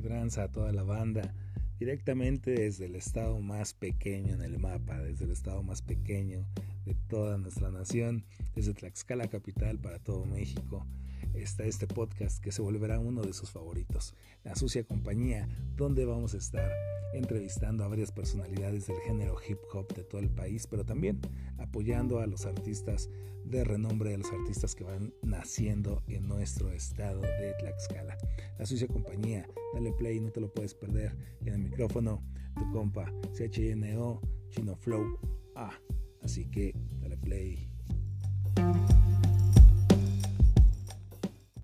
tranza a toda la banda? Directamente desde el estado más pequeño en el mapa, desde el estado más pequeño de toda nuestra nación, desde Tlaxcala capital para todo México está este podcast que se volverá uno de sus favoritos, La Sucia Compañía, donde vamos a estar entrevistando a varias personalidades del género hip hop de todo el país, pero también apoyando a los artistas de renombre, a los artistas que van naciendo en nuestro estado de Tlaxcala. La Sucia Compañía, dale play, no te lo puedes perder. Y en el micrófono, tu compa, CHNO, Chino Flow, ah, así que dale play.